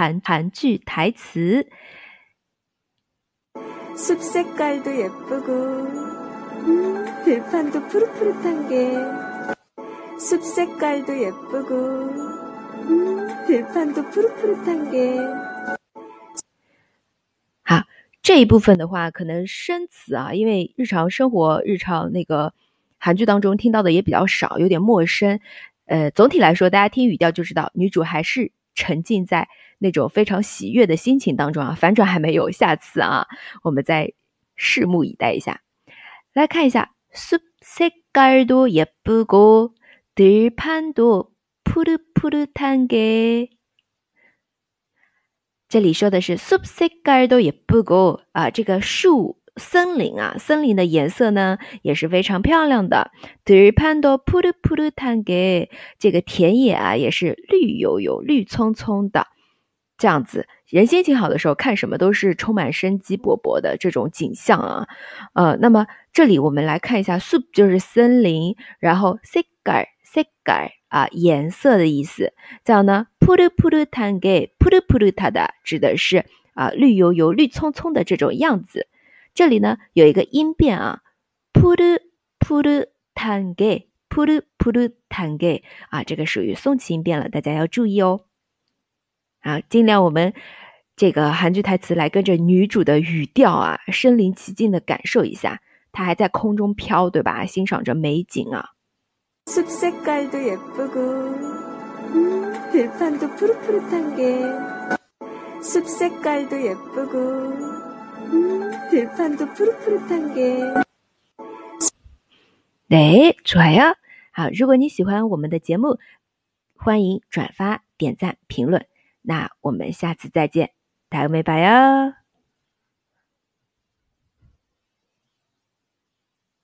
韩韩剧台词。 숲 색깔도 예쁘고 음, 들판도 푸릇푸릇한 게 숲 색깔도 예쁘고 음, 들판도 푸릇푸릇한 게 好，这一部分的话，可能生词啊，因为日常生活、日常那个韩剧当中听到的也比较少，有点陌生。呃，总体来说，大家听语调就知道，女主还是 沉浸在那种非常喜悦的心情当中啊，反转还没有，下次啊，我们再拭目以待一下。来看一下，숲색깔도예쁘고들판도푸릇푸릇한 게。 这里说的是숲색깔도예쁘고啊，这个树 森林啊，森林的颜色呢也是非常漂亮的。들판도푸릇푸릇한 게， 这个田野啊也是绿油油、绿葱葱的。这样子，人心情好的时候，看什么都是充满生机勃勃的这种景象啊。呃，那么这里我们来看一下숲就是森林，然后색깔색깔啊颜色的意思。这样呢，푸릇푸릇한 게， 푸릇푸릇하다指的是啊绿油油、绿葱葱的这种样子。 这里呢有一个音变啊，푸릇푸릇한 게， 푸릇푸릇한 게， 啊这个属于松气音变了，大家要注意哦。啊，尽量我们这个韩剧台词来跟着女主的语调啊，身临其境的感受一下。她还在空中飘，对吧？欣赏着美景啊。 숲 색깔도 예쁘고 음, 들판도 푸릇푸릇한 게 숲 색깔도 예쁘고 음, 들판도 푸릇푸릇한 게 对，좋아요。好，如果你喜欢我们的节目，欢迎转发、点赞、评论。那我们下次再见，大家拜拜哟。